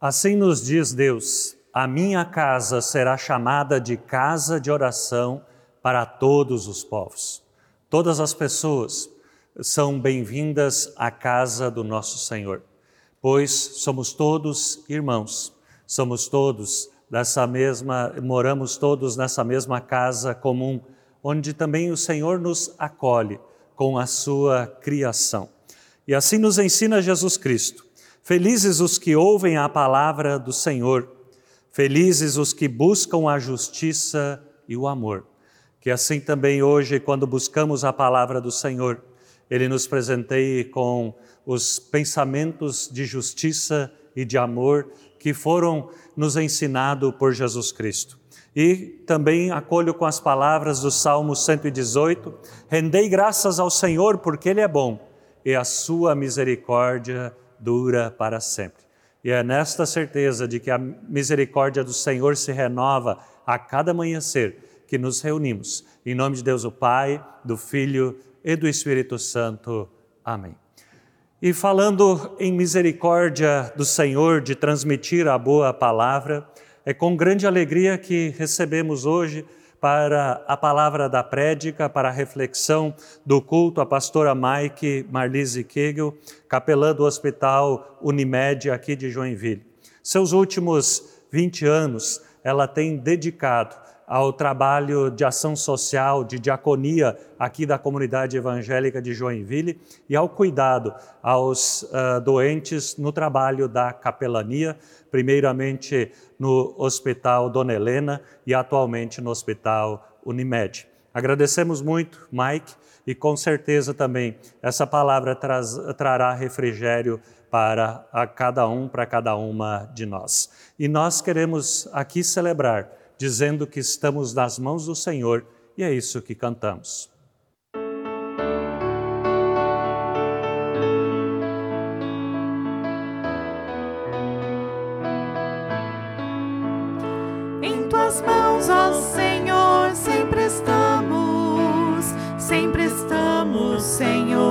Assim nos diz Deus: a minha casa será chamada de casa de oração para todos os povos. Todas as pessoas são bem-vindas à casa do nosso Senhor, pois somos todos irmãos, somos todos dessa mesma, moramos todos nessa mesma casa comum, onde também o Senhor nos acolhe com a sua criação. E assim nos ensina Jesus Cristo. Felizes os que ouvem a palavra do Senhor, felizes os que buscam a justiça e o amor. Que assim também hoje, quando buscamos a palavra do Senhor, Ele nos presenteie com os pensamentos de justiça e de amor que foram nos ensinados por Jesus Cristo. E também acolho com as palavras do Salmo 118: Rendei graças ao Senhor, porque Ele é bom, e a sua misericórdia dura para sempre. E é nesta certeza de que a misericórdia do Senhor se renova a cada amanhecer que nos reunimos. Em nome de Deus, o Pai, do Filho e do Espírito Santo. Amém. E falando em misericórdia do Senhor de transmitir a boa palavra, é com grande alegria que recebemos hoje para a palavra da prédica, para a reflexão do culto, a pastora Mike Marlise Kegel, capelã do Hospital Unimed aqui de Joinville. Seus últimos 20 anos ela tem dedicado ao trabalho de ação social, de diaconia aqui da comunidade evangélica de Joinville e ao cuidado aos uh, doentes no trabalho da capelania, primeiramente no Hospital Dona Helena e atualmente no Hospital Unimed. Agradecemos muito, Mike, e com certeza também essa palavra traz, trará refrigério para cada um, para cada uma de nós. E nós queremos aqui celebrar dizendo que estamos nas mãos do Senhor e é isso que cantamos. Em tuas mãos, ó Senhor, sempre estamos, sempre estamos, Senhor,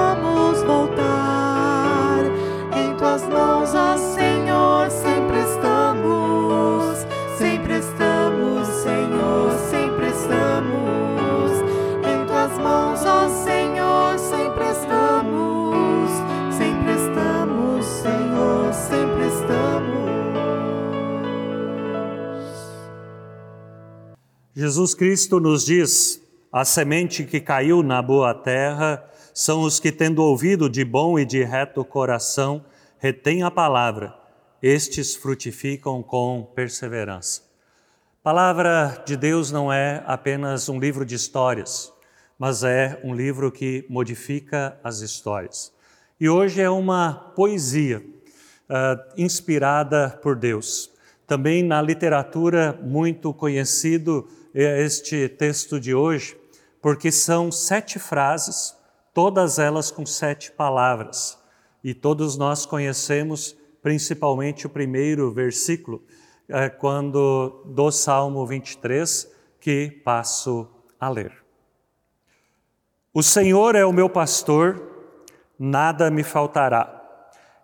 elas vamos voltar. Em tuas mãos, Senhor, sempre estamos, sempre estamos, Senhor, sempre estamos. Em tuas mãos, Senhor, sempre estamos, sempre estamos, Senhor, sempre estamos. Jesus Cristo nos diz: a semente que caiu na boa terra são os que, tendo ouvido de bom e de reto coração, retêm a palavra, estes frutificam com perseverança. Palavra de Deus não é apenas um livro de histórias, mas é um livro que modifica as histórias. E hoje é uma poesia uh, inspirada por Deus. Também na literatura muito conhecido é este texto de hoje, porque são sete frases, todas elas com sete palavras. E todos nós conhecemos principalmente o primeiro versículo, é, quando do Salmo 23, que passo a ler. O Senhor é o meu pastor, nada me faltará.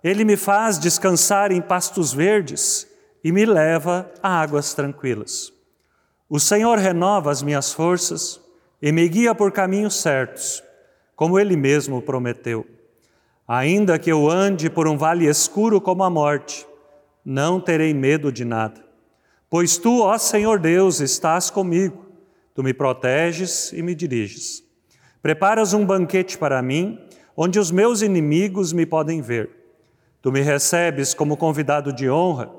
Ele me faz descansar em pastos verdes e me leva a águas tranquilas. O Senhor renova as minhas forças e me guia por caminhos certos, como ele mesmo prometeu. Ainda que eu ande por um vale escuro como a morte, não terei medo de nada, pois tu, ó Senhor Deus, estás comigo, tu me proteges e me diriges. Preparas um banquete para mim, onde os meus inimigos me podem ver. Tu me recebes como convidado de honra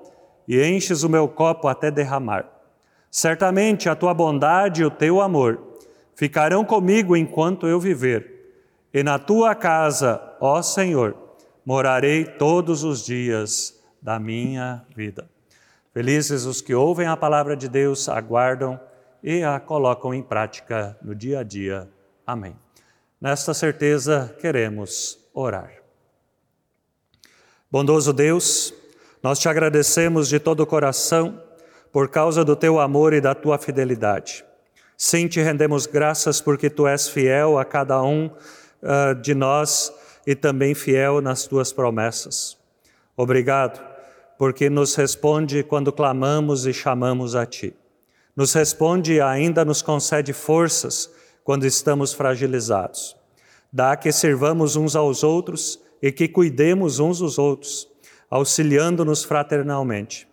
e enches o meu copo até derramar. Certamente a tua bondade e o teu amor ficarão comigo enquanto eu viver e na tua casa, ó Senhor, morarei todos os dias da minha vida. Felizes os que ouvem a palavra de Deus, aguardam e a colocam em prática no dia a dia. Amém. Nesta certeza, queremos orar. Bondoso Deus, nós te agradecemos de todo o coração por causa do teu amor e da tua fidelidade. Sim, te rendemos graças porque tu és fiel a cada um uh, de nós e também fiel nas tuas promessas. Obrigado, porque nos responde quando clamamos e chamamos a ti. Nos responde e ainda nos concede forças quando estamos fragilizados. Dá que servamos uns aos outros e que cuidemos uns dos outros, auxiliando-nos fraternalmente.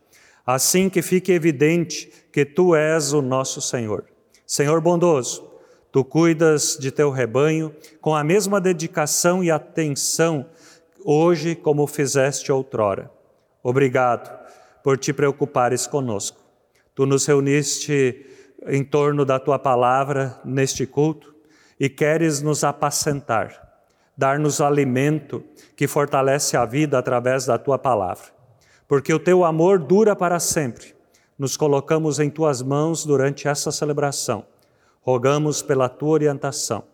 Assim que fique evidente que tu és o nosso Senhor. Senhor bondoso, Tu cuidas de teu rebanho com a mesma dedicação e atenção hoje como fizeste outrora. Obrigado por te preocupares conosco. Tu nos reuniste em torno da tua palavra neste culto e queres nos apacentar, dar-nos alimento que fortalece a vida através da tua palavra. Porque o teu amor dura para sempre. Nos colocamos em tuas mãos durante essa celebração Rogamos pela tua orientação.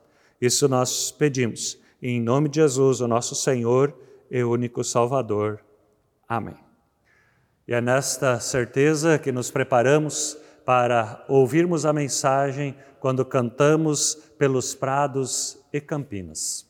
Isso nós pedimos. Em nome de Jesus, o nosso Senhor e único Salvador. Amém. E é nesta certeza que nos preparamos para ouvirmos a mensagem quando cantamos pelos prados e campinas.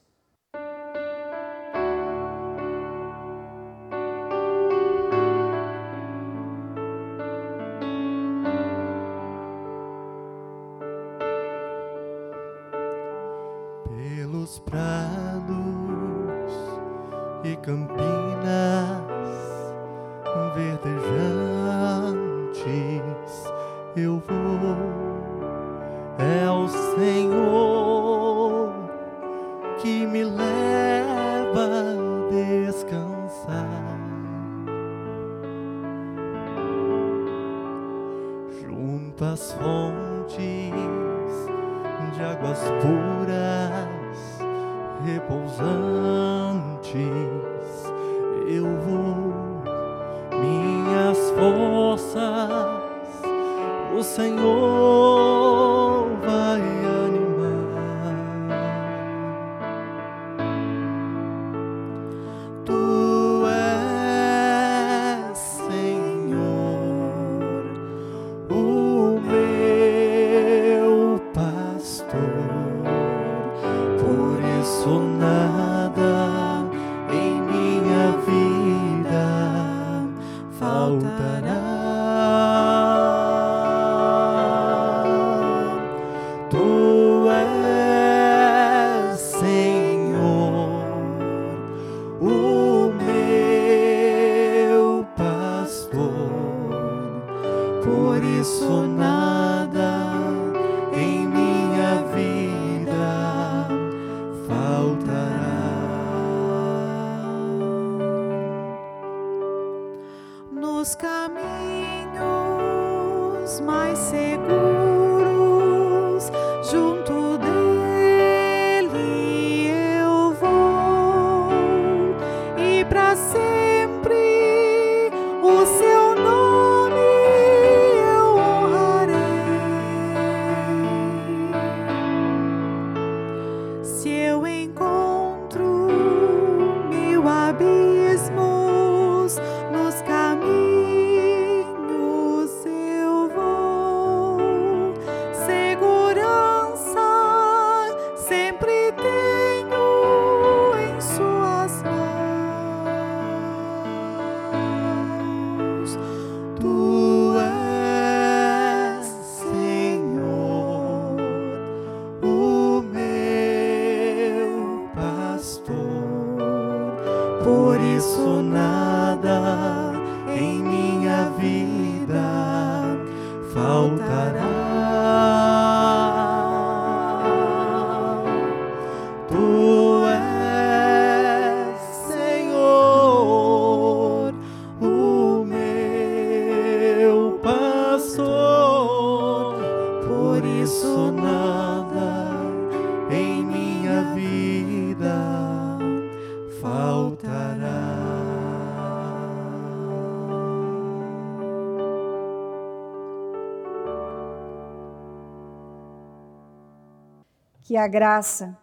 eu vou, minhas forças, o Senhor. Que a graça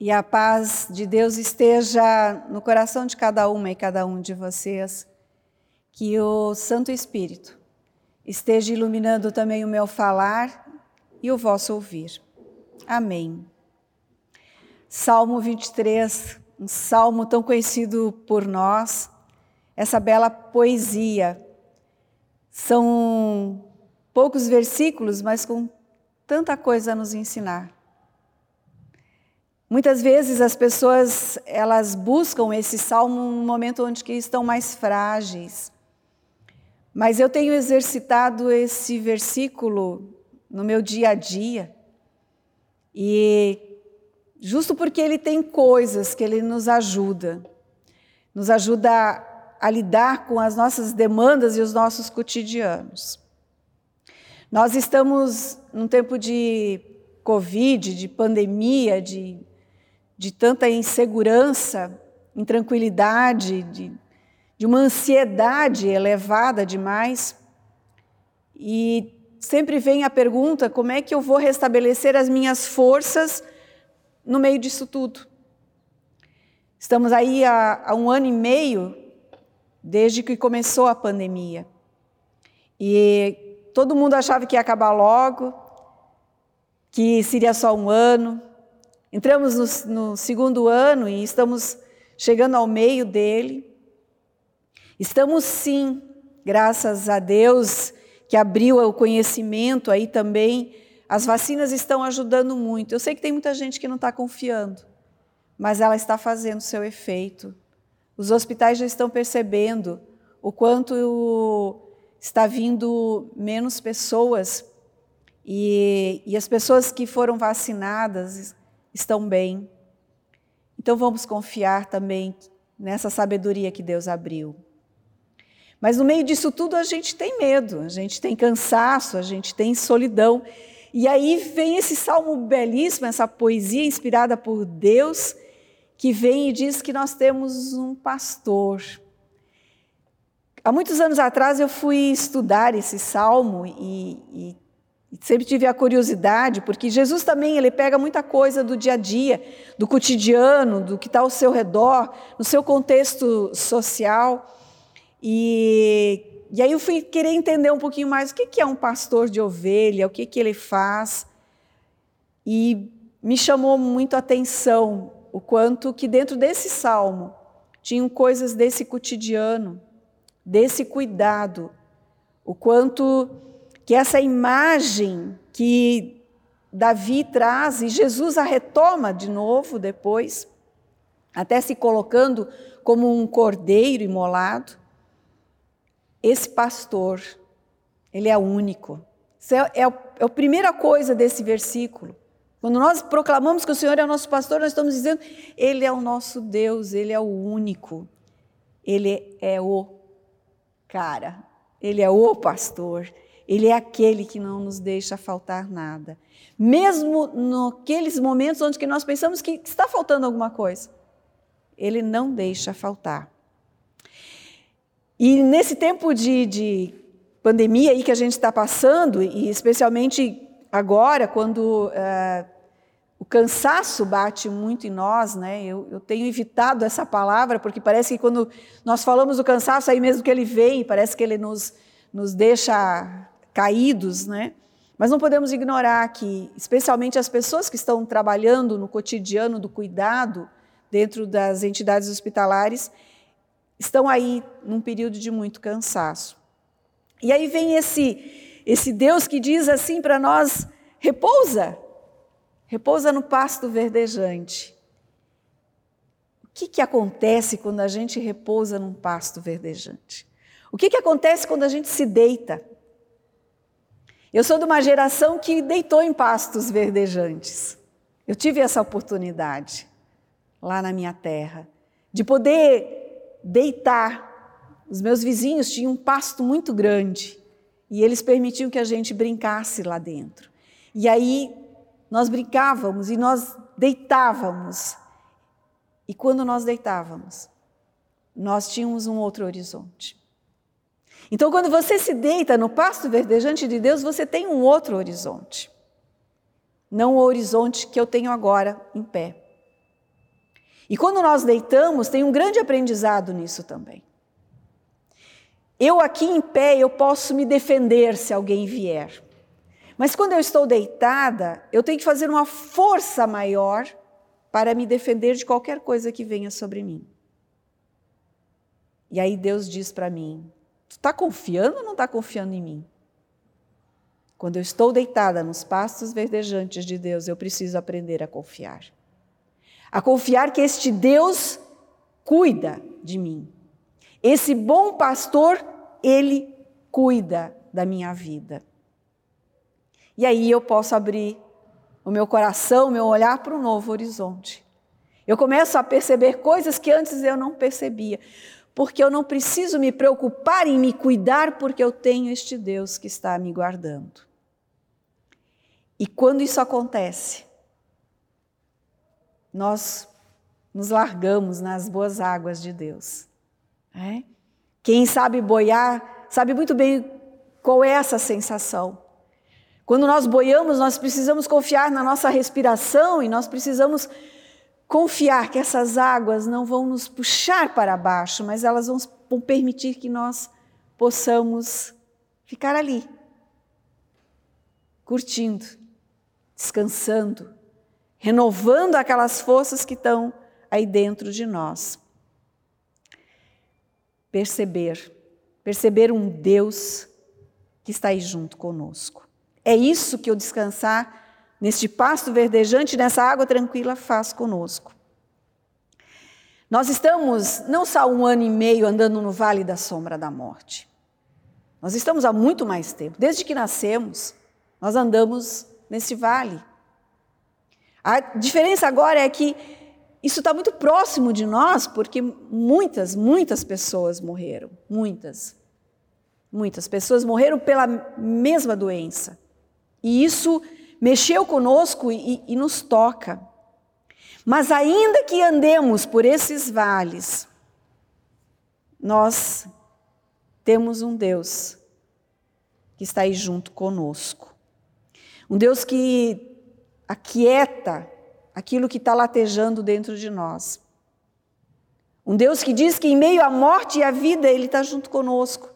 e a paz de Deus esteja no coração de cada uma e cada um de vocês. Que o Santo Espírito esteja iluminando também o meu falar e o vosso ouvir. Amém. Salmo 23, um salmo tão conhecido por nós, essa bela poesia. São poucos versículos, mas com tanta coisa a nos ensinar. Muitas vezes as pessoas elas buscam esse salmo no momento onde que estão mais frágeis. Mas eu tenho exercitado esse versículo no meu dia a dia. E justo porque ele tem coisas que ele nos ajuda. Nos ajuda a, lidar com as nossas demandas e os nossos cotidianos. Nós estamos num tempo de Covid, de pandemia, de de tanta insegurança, intranquilidade, de, de uma ansiedade elevada demais. E sempre vem a pergunta: como é que eu vou restabelecer as minhas forças no meio disso tudo? Estamos aí há, há um ano e meio desde que começou a pandemia. E todo mundo achava que ia acabar logo, que seria só um ano, Entramos no, no segundo ano e estamos chegando ao meio dele. Estamos sim, graças a Deus que abriu o conhecimento aí também, as vacinas estão ajudando muito. Eu sei que tem muita gente que não está confiando, mas ela está fazendo seu efeito. Os hospitais já estão percebendo o quanto está vindo menos pessoas e, e as pessoas que foram vacinadas estão bem. Então vamos confiar também nessa sabedoria que Deus abriu. Mas no meio disso tudo a gente tem medo, a gente tem cansaço, a gente tem solidão. E aí vem esse salmo belíssimo, essa poesia inspirada por Deus, que vem e diz que nós temos um pastor. Há muitos anos atrás eu fui estudar esse salmo e, e Sempre tive a curiosidade, porque Jesus também ele pega muita coisa do dia a dia, do cotidiano, do que está ao seu redor, no seu contexto social. E, e aí eu fui querer entender um pouquinho mais o que, que é um pastor de ovelha, o que, que ele faz. E me chamou muito a atenção o quanto que dentro desse salmo tinham coisas desse cotidiano, desse cuidado, o quanto que essa imagem que Davi traz e Jesus a retoma de novo depois, até se colocando como um cordeiro imolado. Esse pastor, ele é único. Isso é, é, é a primeira coisa desse versículo. Quando nós proclamamos que o Senhor é o nosso pastor, nós estamos dizendo, Ele é o nosso Deus, Ele é o único. Ele é o cara, Ele é o pastor. Ele é aquele que não nos deixa faltar nada. Mesmo naqueles momentos onde nós pensamos que está faltando alguma coisa, Ele não deixa faltar. E nesse tempo de, de pandemia aí que a gente está passando, e especialmente agora, quando uh, o cansaço bate muito em nós, né? Eu, eu, tenho evitado essa palavra, porque parece que quando nós falamos do cansaço, aí mesmo que ele vem, parece que ele nos, nos deixa caídos, né? Mas não podemos ignorar que, especialmente as pessoas que estão trabalhando no cotidiano do cuidado dentro das entidades hospitalares, estão aí num período de muito cansaço. E aí vem esse, esse Deus que diz assim para nós: repousa, repousa no pasto verdejante. O que, que acontece quando a gente repousa num pasto verdejante? O que, que acontece quando a gente se deita? Eu sou de uma geração que deitou em pastos verdejantes. Eu tive essa oportunidade lá na minha terra de poder deitar. Os meus vizinhos tinham um pasto muito grande e eles permitiam que a gente brincasse lá dentro. E aí nós brincávamos e nós deitávamos e quando nós deitávamos, nós tínhamos um outro horizonte. Então, quando você se deita no pasto verdejante de Deus, você tem um outro horizonte. Não o horizonte que eu tenho agora em pé. E quando nós deitamos, tem um grande aprendizado nisso também. Eu aqui em pé, eu posso me defender se alguém vier. Mas quando eu estou deitada, eu tenho que fazer uma força maior para me defender de qualquer coisa que venha sobre mim. E aí Deus diz para mim: Tu está confiando ou não está confiando em mim? Quando eu estou deitada nos pastos verdejantes de Deus, eu preciso aprender a confiar. A confiar que este Deus cuida de mim. Esse bom pastor, ele cuida da minha vida. E aí eu posso abrir o meu coração, o meu olhar para um novo horizonte. Eu começo a perceber coisas que antes eu não percebia, porque eu não preciso me preocupar em me cuidar, porque eu tenho este Deus que está me guardando. E quando isso acontece, nós nos largamos nas boas águas de Deus. É? Quem sabe boiar sabe muito bem qual é essa sensação. Quando nós boiamos, nós precisamos confiar na nossa respiração e nós precisamos confiar que essas águas não vão nos puxar para baixo, mas elas vão permitir que nós possamos ficar ali, curtindo, descansando, renovando aquelas forças que estão aí dentro de nós. Perceber, perceber um Deus que está aí junto conosco. É isso que o descansar neste pasto verdejante, nessa água tranquila, faz conosco. Nós estamos não só um ano e meio andando no vale da sombra da morte. Nós estamos há muito mais tempo. Desde que nascemos, nós andamos nesse vale. A diferença agora é que isso está muito próximo de nós, porque muitas, muitas pessoas morreram. Muitas. Muitas pessoas morreram pela mesma doença. E isso mexeu conosco e, e nos toca. Mas ainda que andemos por esses vales, nós temos um Deus que está aí junto conosco. Um Deus que aquieta aquilo que está latejando dentro de nós. Um Deus que diz que em meio à morte e à vida Ele está junto conosco.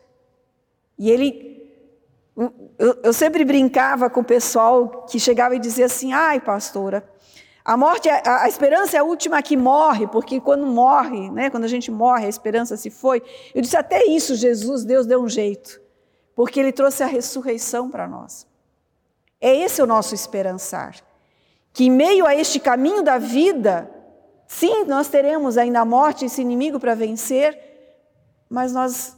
E Ele eu, eu, sempre brincava com o pessoal que chegava e dizia assim: ai, pastora, a morte, é, a, a, esperança é a última que morre, porque quando morre, né, quando a gente morre, a esperança se foi. Eu disse: até isso, Jesus, Deus deu um jeito, porque Ele trouxe a ressurreição para nós. É esse o nosso esperançar. Que em meio a este caminho da vida, sim, nós teremos ainda a morte, esse inimigo para vencer, mas nós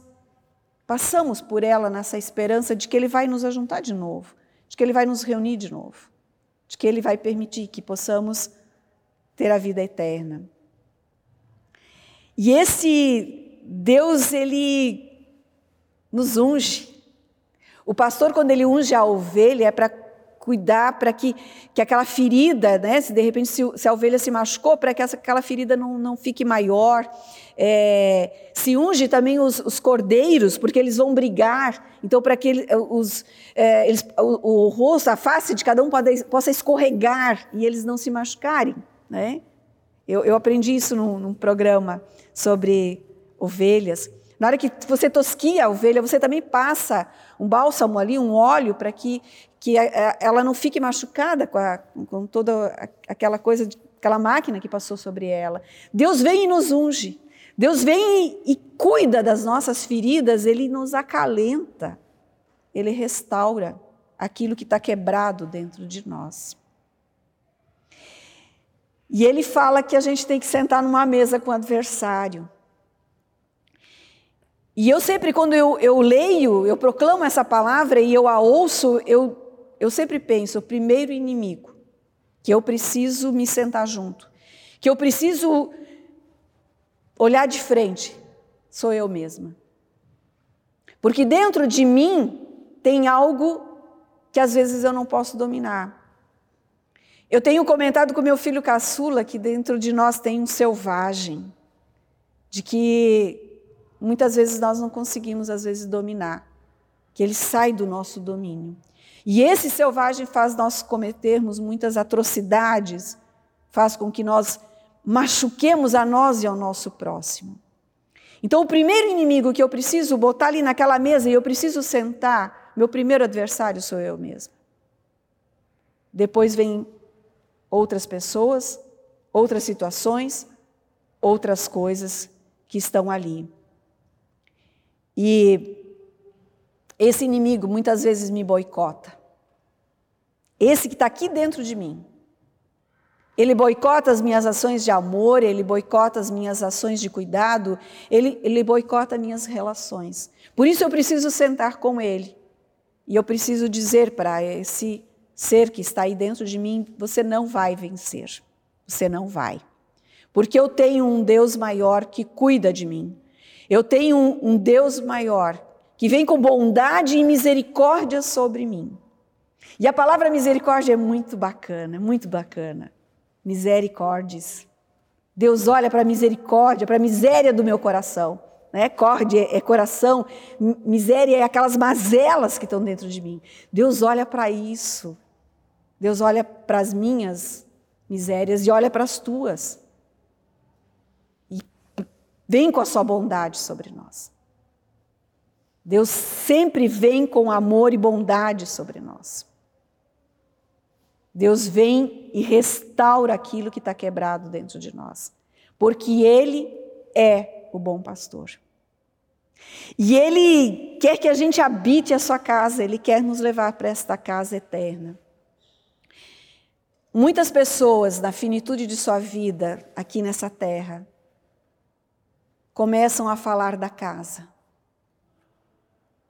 Passamos por ela nessa esperança de que Ele vai nos ajuntar de novo, de que Ele vai nos reunir de novo, de que Ele vai permitir que possamos ter a vida eterna. E esse Deus, Ele nos unge. O pastor, quando ele unge a ovelha, é para cuidar para que, que aquela ferida, né, se de repente se, se a ovelha se machucou, para que essa, aquela ferida não, não fique maior. É, se unge também os, os, cordeiros, porque eles vão brigar. Então, para que ele, os, é, eles, o, o, rosto, a face de cada um pode, possa escorregar e eles não se machucarem. Né? Eu, eu aprendi isso num, num programa sobre ovelhas. Na hora que você tosquia a ovelha, você também passa um bálsamo ali, um óleo, para que, que ela não fique machucada com, a, com toda aquela coisa, aquela máquina que passou sobre ela. Deus vem e nos unge. Deus vem e, e cuida das nossas feridas, Ele nos acalenta, Ele restaura aquilo que está quebrado dentro de nós. E ele fala que a gente tem que sentar numa mesa com o adversário. E eu sempre, quando eu, eu leio, eu proclamo essa palavra e eu a ouço, eu, eu sempre penso: o primeiro inimigo que eu preciso me sentar junto, que eu preciso olhar de frente, sou eu mesma. Porque dentro de mim tem algo que às vezes eu não posso dominar. Eu tenho comentado com meu filho caçula que dentro de nós tem um selvagem, de que muitas vezes nós não conseguimos, às vezes, dominar, que ele sai do nosso domínio. E esse selvagem faz nós cometermos muitas atrocidades, faz com que nós machuquemos a nós e ao nosso próximo. Então, o primeiro inimigo que eu preciso botar ali naquela mesa e eu preciso sentar, meu primeiro adversário sou eu mesmo. Depois vem outras pessoas, outras situações, outras coisas que estão ali. E esse inimigo muitas vezes me boicota. Esse que está aqui dentro de mim. Ele boicota as minhas ações de amor, ele boicota as minhas ações de cuidado, ele, ele boicota minhas relações. Por isso eu preciso sentar com ele. E eu preciso dizer para esse ser que está aí dentro de mim: você não vai vencer. Você não vai. Porque eu tenho um Deus maior que cuida de mim. Eu tenho um, um Deus maior que vem com bondade e misericórdia sobre mim. E a palavra misericórdia é muito bacana, muito bacana. Misericórdias. Deus olha para a misericórdia, para a miséria do meu coração. Né? Corde é, coração, miséria é aquelas mazelas que estão dentro de mim. Deus olha para isso. Deus olha para as minhas misérias e olha para as tuas vem com a sua bondade sobre nós. Deus sempre vem com amor e bondade sobre nós. Deus vem e restaura aquilo que está quebrado dentro de nós, porque Ele é o bom pastor. E Ele quer que a gente habite a sua casa, Ele quer nos levar para esta casa eterna. Muitas pessoas, na finitude de sua vida aqui nessa terra, começam a falar da casa,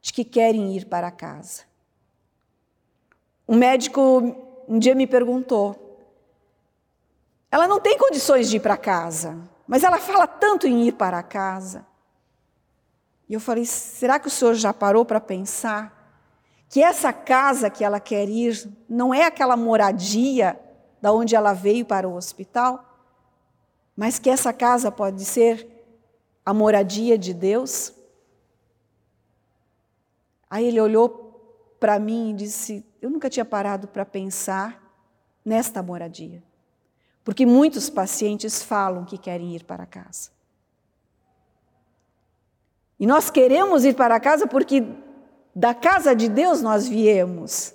de que querem ir para casa. Um médico um dia me perguntou: ela não tem condições de ir para casa, mas ela fala tanto em ir para casa. E eu falei: será que o senhor já parou para pensar que essa casa que ela quer ir não é aquela moradia da onde ela veio para o hospital, mas que essa casa pode ser a moradia de Deus? Aí ele olhou para mim e disse: Eu nunca tinha parado para pensar nesta moradia. Porque muitos pacientes falam que querem ir para casa. E nós queremos ir para casa porque da casa de Deus nós viemos.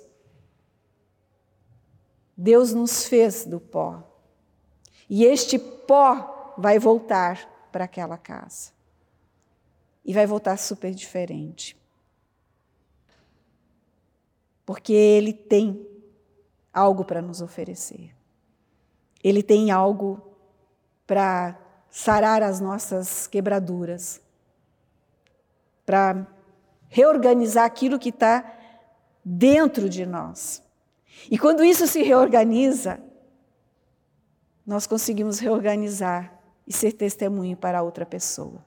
Deus nos fez do pó. E este pó vai voltar para aquela casa. E vai voltar super diferente. Porque Ele tem algo para nos oferecer. Ele tem algo para sarar as nossas quebraduras, para reorganizar aquilo que está dentro de nós. E quando isso se reorganiza, nós conseguimos reorganizar e ser testemunho para outra pessoa.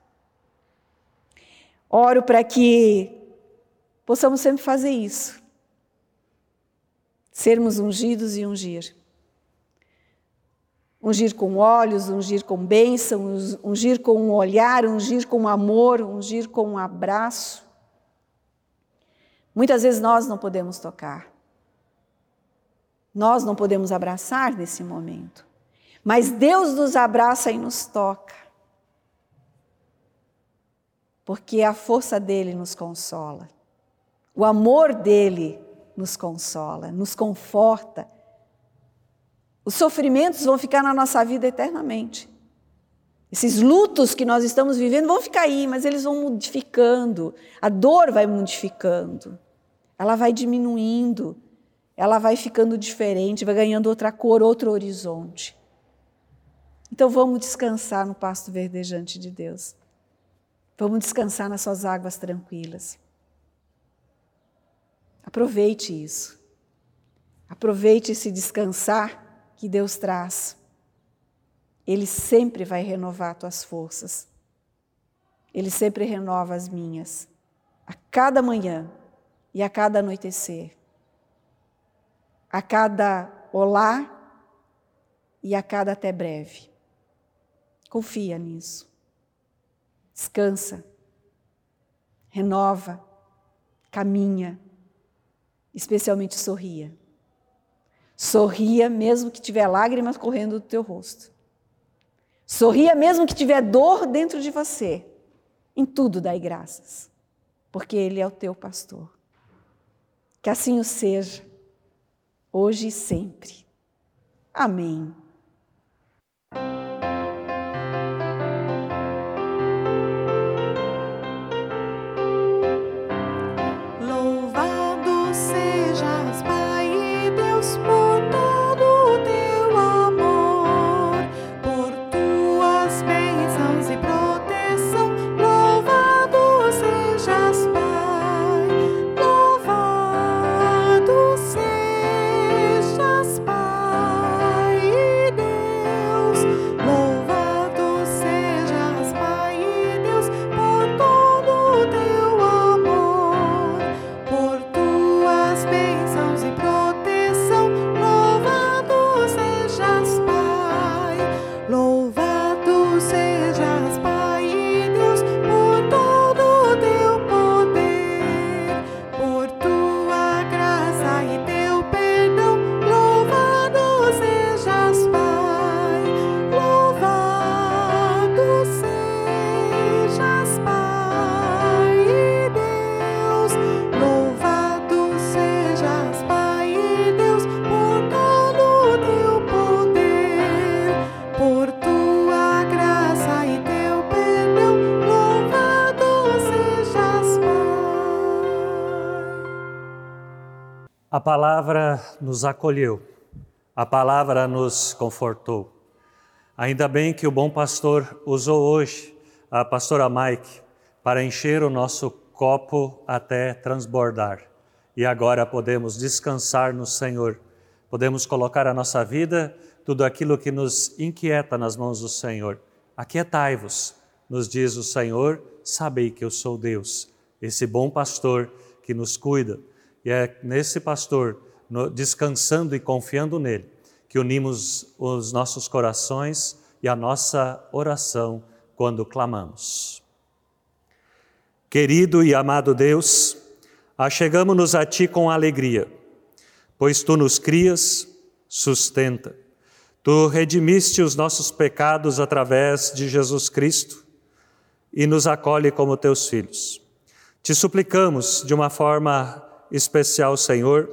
Oro para que possamos sempre fazer isso. Sermos ungidos e ungir. Ungir com olhos, ungir com bênção, ungir com um olhar, ungir com amor, ungir com um abraço. Muitas vezes nós não podemos tocar. Nós não podemos abraçar nesse momento. Mas Deus nos abraça e nos toca. Porque a força dele nos consola. O amor dele nos consola, nos conforta. Os sofrimentos vão ficar na nossa vida eternamente. Esses lutos que nós estamos vivendo vão ficar aí, mas eles vão modificando. A dor vai modificando. Ela vai diminuindo. Ela vai ficando diferente, vai ganhando outra cor, outro horizonte. Então vamos descansar no pasto verdejante de Deus. Vamos descansar nas suas águas tranquilas. Aproveite isso. Aproveite esse descansar que Deus traz. Ele sempre vai renovar tuas forças. Ele sempre renova as minhas. A cada manhã e a cada anoitecer. A cada olá e a cada até breve. Confia nisso. Descansa. Renova. Caminha. Especialmente sorria. Sorria mesmo que tiver lágrimas correndo do teu rosto. Sorria mesmo que tiver dor dentro de você. Em tudo dai graças, porque Ele é o teu pastor. Que assim o seja, hoje e sempre. Amém. A palavra nos acolheu, a palavra nos confortou. Ainda bem que o bom pastor usou hoje a pastora Mike para encher o nosso copo até transbordar. E agora podemos descansar no Senhor, podemos colocar a nossa vida, tudo aquilo que nos inquieta nas mãos do Senhor. Aquietai-vos, nos diz o Senhor, sabei que eu sou Deus, esse bom pastor que nos cuida e é nesse pastor, no, descansando e confiando nele, que unimos os nossos corações e a nossa oração quando clamamos. Querido e amado Deus, achegamos-nos a Ti com alegria, pois Tu nos crias, sustenta. Tu redimiste os nossos pecados através de Jesus Cristo e nos acolhe como Teus filhos. Te suplicamos de uma forma especial, Senhor,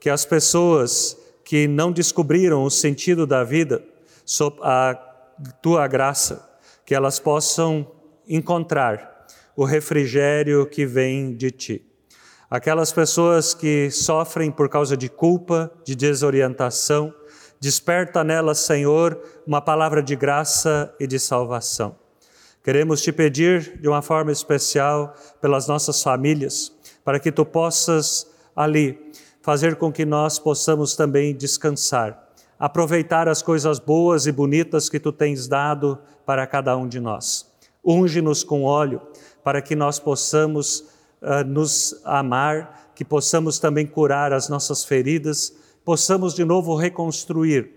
que as pessoas que não descobriram o sentido da vida, sob a tua graça, que elas possam encontrar o refrigério que vem de ti. Aquelas pessoas que sofrem por causa de culpa, de desorientação, desperta nelas, Senhor, uma palavra de graça e de salvação. Queremos te pedir de uma forma especial pelas nossas famílias, para que tu possas ali fazer com que nós possamos também descansar, aproveitar as coisas boas e bonitas que tu tens dado para cada um de nós. Unge-nos com óleo para que nós possamos uh, nos amar, que possamos também curar as nossas feridas, possamos de novo reconstruir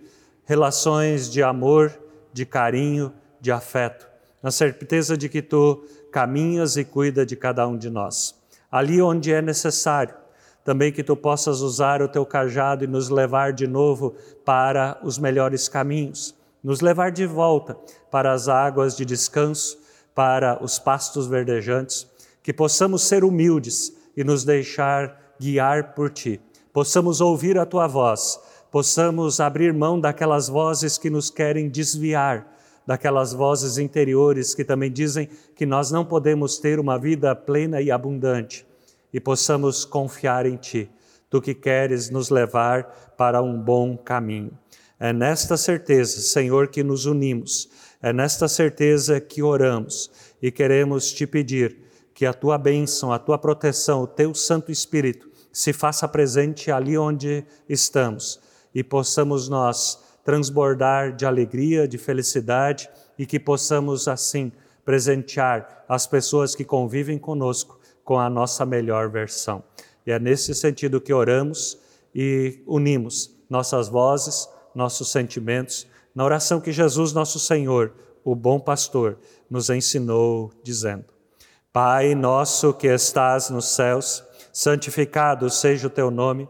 relações de amor, de carinho, de afeto, na certeza de que tu caminhas e cuida de cada um de nós ali onde é necessário. Também que tu possas usar o teu cajado e nos levar de novo para os melhores caminhos, nos levar de volta para as águas de descanso, para os pastos verdejantes, que possamos ser humildes e nos deixar guiar por ti, possamos ouvir a tua voz, possamos abrir mão daquelas vozes que nos querem desviar daquelas vozes interiores que também dizem que nós não podemos ter uma vida plena e abundante e possamos confiar em Ti, Tu que queres nos levar para um bom caminho. É nesta certeza, Senhor, que nos unimos, é nesta certeza que oramos e queremos te pedir que a tua bênção, a tua proteção, o teu Santo Espírito se faça presente ali onde estamos e possamos nós transbordar de alegria, de felicidade e que possamos assim presentear as pessoas que convivem conosco com a nossa melhor versão. E é nesse sentido que oramos e unimos nossas vozes, nossos sentimentos, na oração que Jesus, nosso Senhor, o bom pastor, nos ensinou, dizendo: Pai nosso que estás nos céus, santificado seja o teu nome,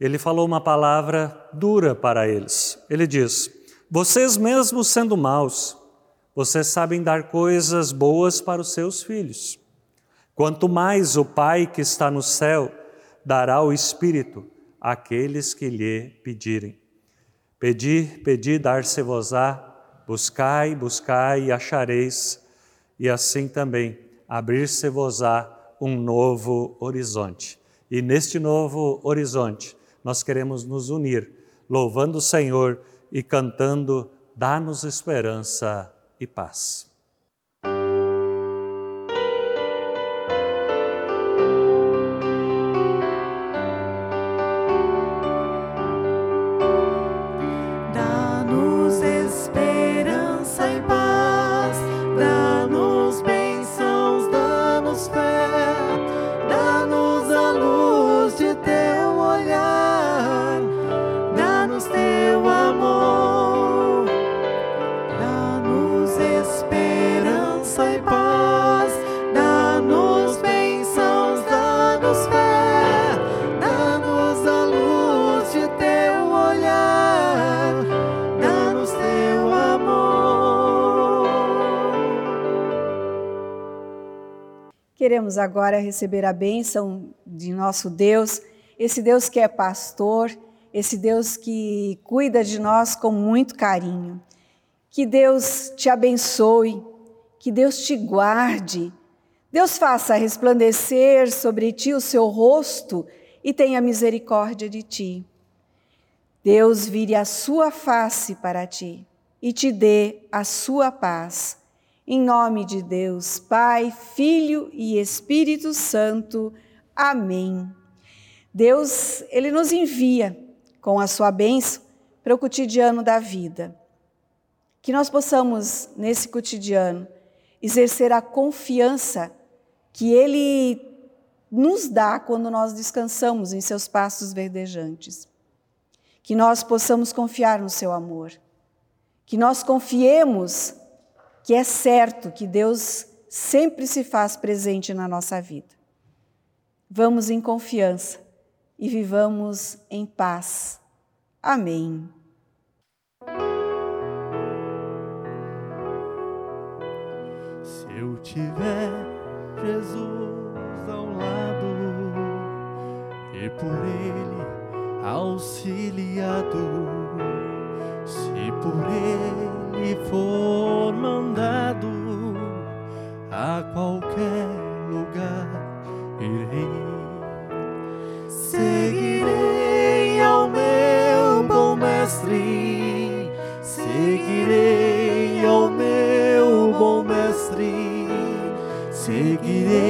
ele falou uma palavra dura para eles. Ele diz: Vocês mesmos sendo maus, vocês sabem dar coisas boas para os seus filhos. Quanto mais o Pai que está no céu dará o Espírito àqueles que lhe pedirem. Pedi, pedi, dar-se-vos-á, buscai, buscai e achareis, e assim também abrir-se-vos-á um novo horizonte. E neste novo horizonte, nós queremos nos unir, louvando o Senhor e cantando: Dá-nos esperança e paz. Queremos agora receber a bênção de nosso Deus, esse Deus que é pastor, esse Deus que cuida de nós com muito carinho. Que Deus te abençoe, que Deus te guarde, Deus faça resplandecer sobre ti o seu rosto e tenha misericórdia de ti. Deus vire a sua face para ti e te dê a sua paz. Em nome de Deus, Pai, Filho e Espírito Santo. Amém. Deus, ele nos envia com a sua bênção para o cotidiano da vida. Que nós possamos, nesse cotidiano, exercer a confiança que ele nos dá quando nós descansamos em seus passos verdejantes. Que nós possamos confiar no seu amor. Que nós confiemos que é certo que Deus sempre se faz presente na nossa vida. Vamos em confiança e vivamos em paz. Amém. Se eu tiver Jesus ao lado e por Ele auxiliado, se por Ele for mandado a qualquer lugar, irei. Seguirei ao meu bom mestre, seguirei ao meu bom mestre, seguirei